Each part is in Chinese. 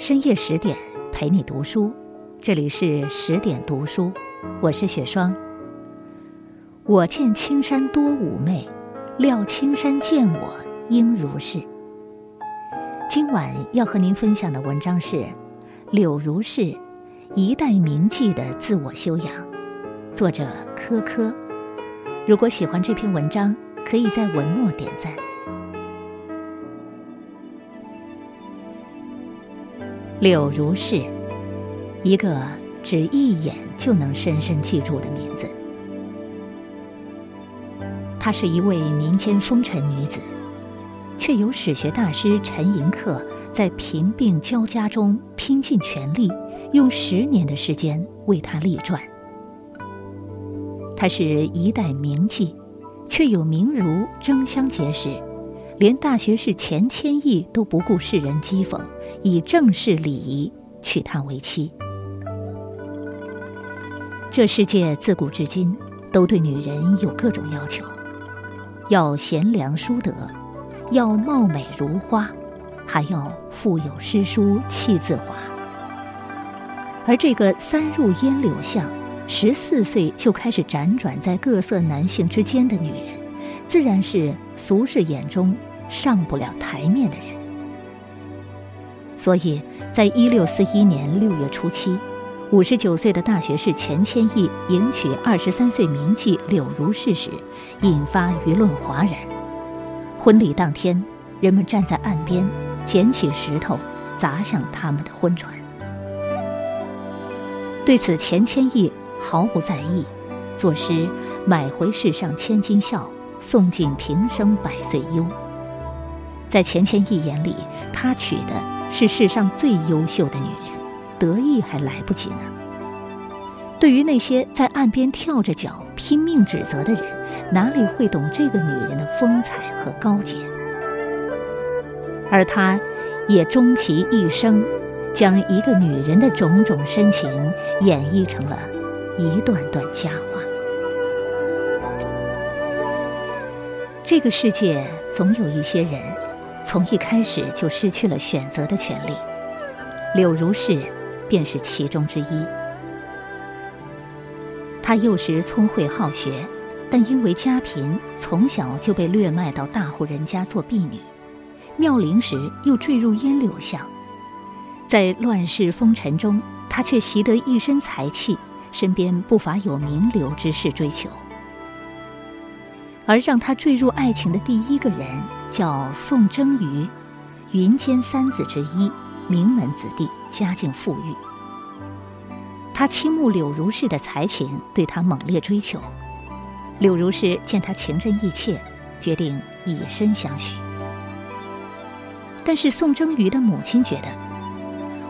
深夜十点陪你读书，这里是十点读书，我是雪霜。我见青山多妩媚，料青山见我应如是。今晚要和您分享的文章是柳如是一代名妓的自我修养，作者柯柯。如果喜欢这篇文章，可以在文末点赞。柳如是，一个只一眼就能深深记住的名字。她是一位民间风尘女子，却由史学大师陈寅恪在贫病交加中拼尽全力，用十年的时间为她立传。她是一代名妓，却有名儒争相结识，连大学士钱谦益都不顾世人讥讽。以正式礼仪娶她为妻。这世界自古至今都对女人有各种要求：要贤良淑德，要貌美如花，还要腹有诗书气自华。而这个三入烟柳巷，十四岁就开始辗转在各色男性之间的女人，自然是俗世眼中上不了台面的人。所以在一六四一年六月初七，五十九岁的大学士钱谦益迎娶二十三岁名妓柳如是时，引发舆论哗然。婚礼当天，人们站在岸边，捡起石头砸向他们的婚船。对此，钱谦益毫不在意，作诗买回世上千金笑，送尽平生百岁忧。在钱谦益眼里，他娶的。是世上最优秀的女人，得意还来不及呢。对于那些在岸边跳着脚拼命指责的人，哪里会懂这个女人的风采和高洁？而他，也终其一生，将一个女人的种种深情演绎成了一段段佳话。这个世界总有一些人。从一开始就失去了选择的权利，柳如是便是其中之一。她幼时聪慧好学，但因为家贫，从小就被掠卖到大户人家做婢女。妙龄时又坠入烟柳巷，在乱世风尘中，她却习得一身才气，身边不乏有名流之士追求。而让她坠入爱情的第一个人。叫宋征瑜，云间三子之一，名门子弟，家境富裕。他倾慕柳如是的才情，对她猛烈追求。柳如是见他情真意切，决定以身相许。但是宋征瑜的母亲觉得，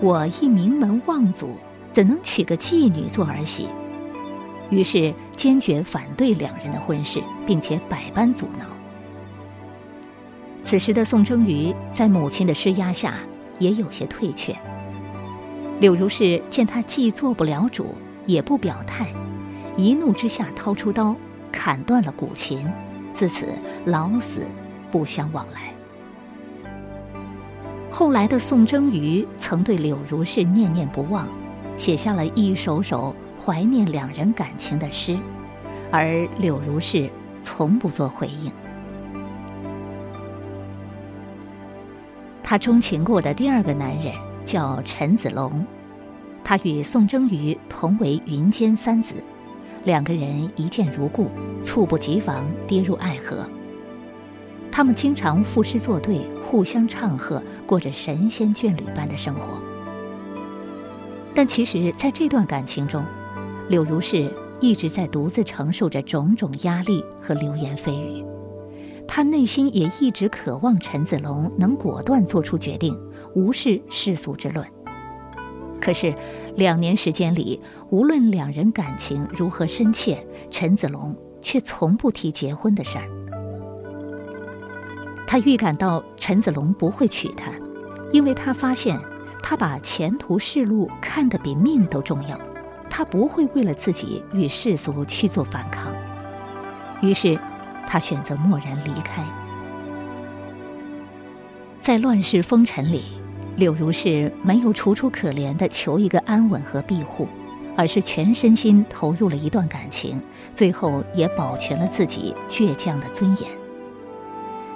我一名门望族，怎能娶个妓女做儿媳？于是坚决反对两人的婚事，并且百般阻挠。此时的宋征瑜在母亲的施压下，也有些退却。柳如是见他既做不了主，也不表态，一怒之下掏出刀，砍断了古琴，自此老死不相往来。后来的宋征瑜曾对柳如是念念不忘，写下了一首首怀念两人感情的诗，而柳如是从不做回应。他钟情过的第二个男人叫陈子龙，他与宋征瑜同为云间三子，两个人一见如故，猝不及防跌入爱河。他们经常赋诗作对，互相唱和，过着神仙眷侣般的生活。但其实，在这段感情中，柳如是一直在独自承受着种种压力和流言蜚语。他内心也一直渴望陈子龙能果断做出决定，无视世俗之论。可是，两年时间里，无论两人感情如何深切，陈子龙却从不提结婚的事儿。他预感到陈子龙不会娶她，因为他发现他把前途仕路看得比命都重要，他不会为了自己与世俗去做反抗。于是。他选择默然离开，在乱世风尘里，柳如是没有楚楚可怜的求一个安稳和庇护，而是全身心投入了一段感情，最后也保全了自己倔强的尊严。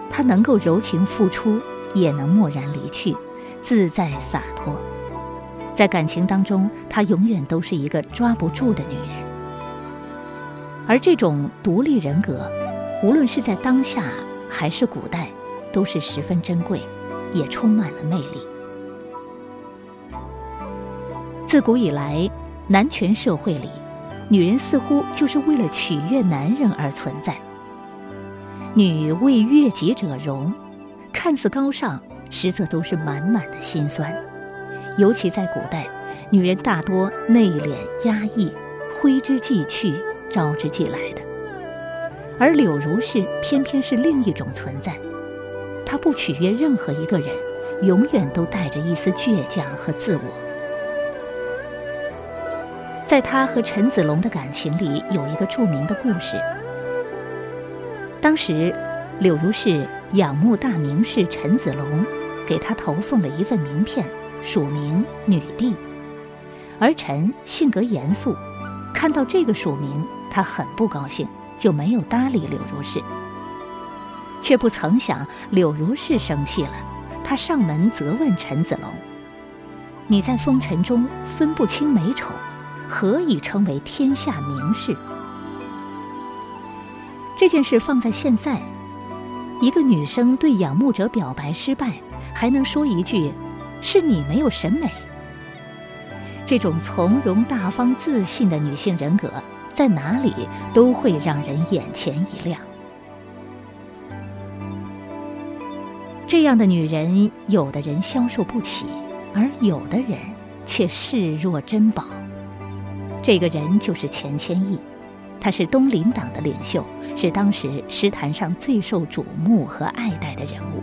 她能够柔情付出，也能默然离去，自在洒脱。在感情当中，她永远都是一个抓不住的女人。而这种独立人格，无论是在当下还是古代，都是十分珍贵，也充满了魅力。自古以来，男权社会里，女人似乎就是为了取悦男人而存在。女为悦己者容，看似高尚，实则都是满满的心酸。尤其在古代，女人大多内敛压抑，挥之即去，招之即来的。而柳如是偏偏是另一种存在，她不取悦任何一个人，永远都带着一丝倔强和自我。在他和陈子龙的感情里，有一个著名的故事。当时，柳如是仰慕大名士陈子龙，给他投送了一份名片，署名“女帝”。而陈性格严肃，看到这个署名，他很不高兴，就没有搭理柳如是。却不曾想，柳如是生气了，他上门责问陈子龙：“你在风尘中分不清美丑。”何以称为天下名士？这件事放在现在，一个女生对仰慕者表白失败，还能说一句“是你没有审美”？这种从容大方、自信的女性人格，在哪里都会让人眼前一亮。这样的女人，有的人消受不起，而有的人却视若珍宝。这个人就是钱谦益，他是东林党的领袖，是当时诗坛上最受瞩目和爱戴的人物。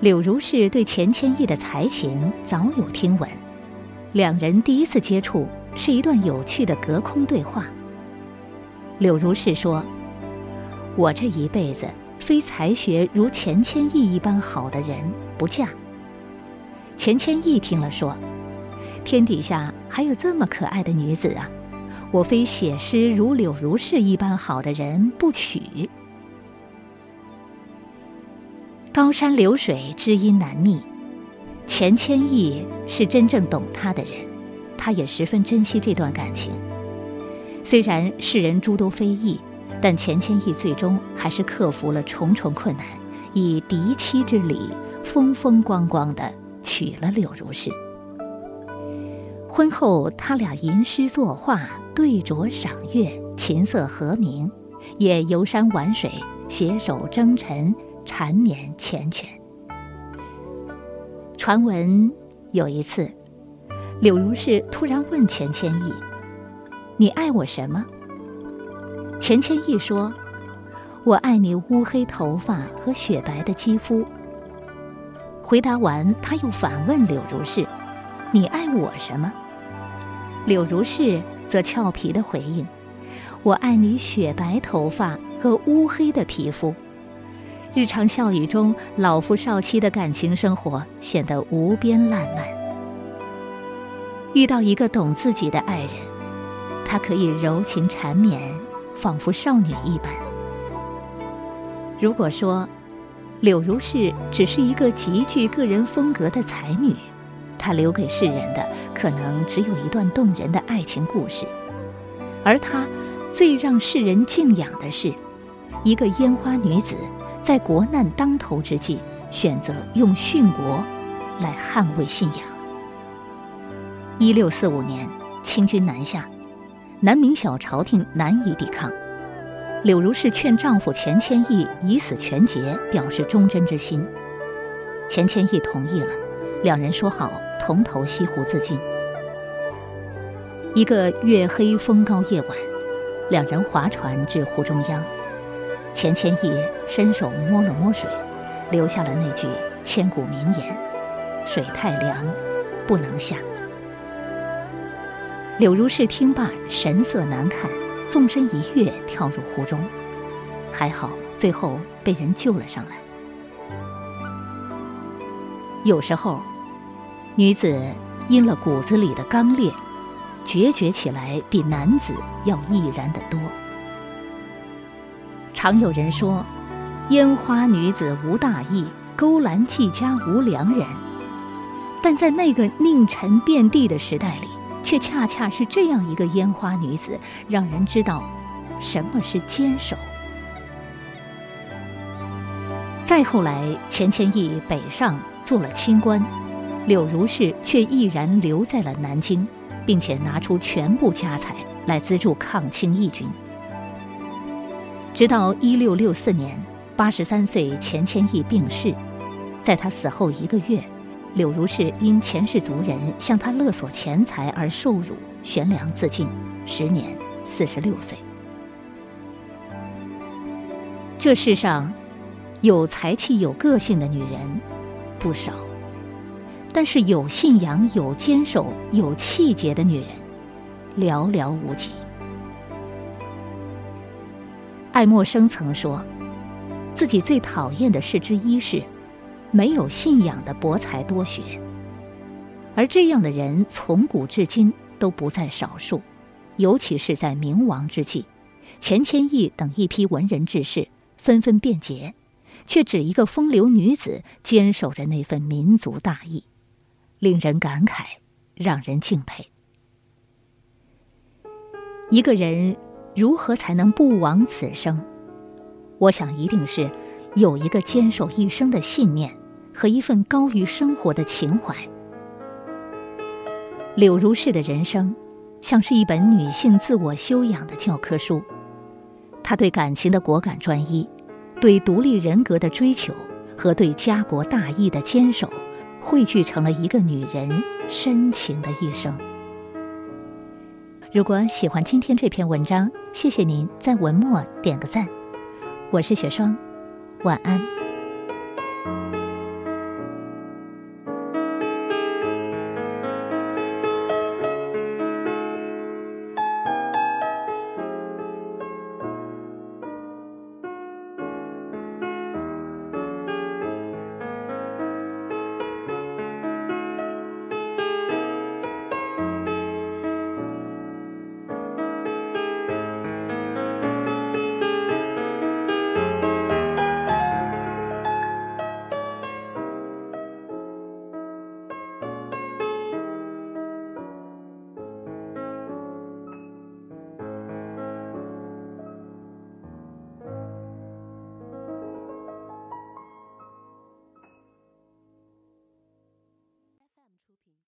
柳如是对钱谦益的才情早有听闻，两人第一次接触是一段有趣的隔空对话。柳如是说：“我这一辈子非才学如钱谦益一般好的人不嫁。”钱谦益听了说。天底下还有这么可爱的女子啊！我非写诗如柳如是一般好的人不娶。高山流水知音难觅，钱谦益是真正懂他的人，他也十分珍惜这段感情。虽然世人诸多非议，但钱谦益最终还是克服了重重困难，以嫡妻之礼，风风光光的娶了柳如是。婚后，他俩吟诗作画，对酌赏月，琴瑟和鸣，也游山玩水，携手征尘，缠绵缱绻。传闻有一次，柳如是突然问钱谦益：“你爱我什么？”钱谦益说：“我爱你乌黑头发和雪白的肌肤。”回答完，他又反问柳如是。你爱我什么？柳如是则俏皮的回应：“我爱你雪白头发和乌黑的皮肤。”日常笑语中，老夫少妻的感情生活显得无边烂漫。遇到一个懂自己的爱人，他可以柔情缠绵，仿佛少女一般。如果说柳如是只是一个极具个人风格的才女，她留给世人的可能只有一段动人的爱情故事，而她最让世人敬仰的是，一个烟花女子在国难当头之际，选择用殉国来捍卫信仰。一六四五年，清军南下，南明小朝廷难以抵抗，柳如是劝丈夫钱谦益以死全节，表示忠贞之心。钱谦益同意了，两人说好。同投西湖自尽。一个月黑风高夜晚，两人划船至湖中央，钱谦益伸手摸了摸水，留下了那句千古名言：“水太凉，不能下。”柳如是听罢，神色难看，纵身一跃，跳入湖中，还好最后被人救了上来。有时候，女子因了骨子里的刚烈，决绝起来比男子要毅然得多。常有人说：“烟花女子无大义，勾栏妓家无良人。”但在那个佞臣遍地的时代里，却恰恰是这样一个烟花女子，让人知道什么是坚守。再后来，钱谦益北上做了清官，柳如是却毅然留在了南京，并且拿出全部家财来资助抗清义军。直到一六六四年，八十三岁钱谦益病逝，在他死后一个月，柳如是因前世族人向他勒索钱财而受辱，悬梁自尽，时年四十六岁。这世上，有才气、有个性的女人不少，但是有信仰、有坚守、有气节的女人寥寥无几。爱默生曾说，自己最讨厌的事之一是没有信仰的博才多学，而这样的人从古至今都不在少数，尤其是在明亡之际，钱谦益等一批文人志士纷纷变节，却只一个风流女子坚守着那份民族大义，令人感慨，让人敬佩。一个人。如何才能不枉此生？我想，一定是有一个坚守一生的信念和一份高于生活的情怀。柳如是的人生，像是一本女性自我修养的教科书。她对感情的果敢专一，对独立人格的追求和对家国大义的坚守，汇聚成了一个女人深情的一生。如果喜欢今天这篇文章，谢谢您在文末点个赞。我是雪霜，晚安。